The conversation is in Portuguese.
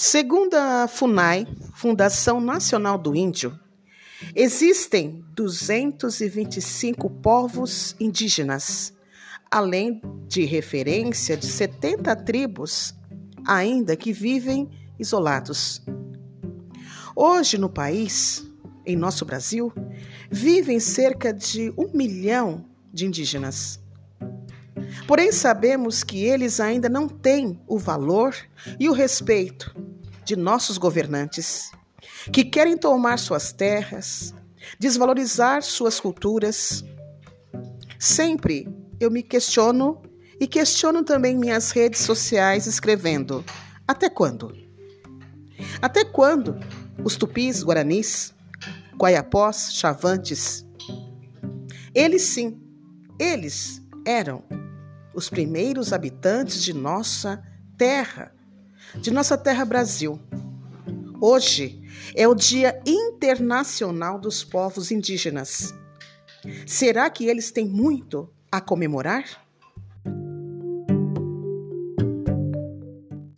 Segundo a FUNAI, Fundação Nacional do Índio, existem 225 povos indígenas, além de referência de 70 tribos, ainda que vivem isolados. Hoje, no país, em nosso Brasil, vivem cerca de um milhão de indígenas. Porém, sabemos que eles ainda não têm o valor e o respeito de nossos governantes, que querem tomar suas terras, desvalorizar suas culturas. Sempre eu me questiono e questiono também minhas redes sociais escrevendo: até quando? Até quando os tupis, guaranis, guaiapós, chavantes, eles sim, eles eram os primeiros habitantes de nossa terra, de nossa terra Brasil. Hoje é o Dia Internacional dos Povos Indígenas. Será que eles têm muito a comemorar?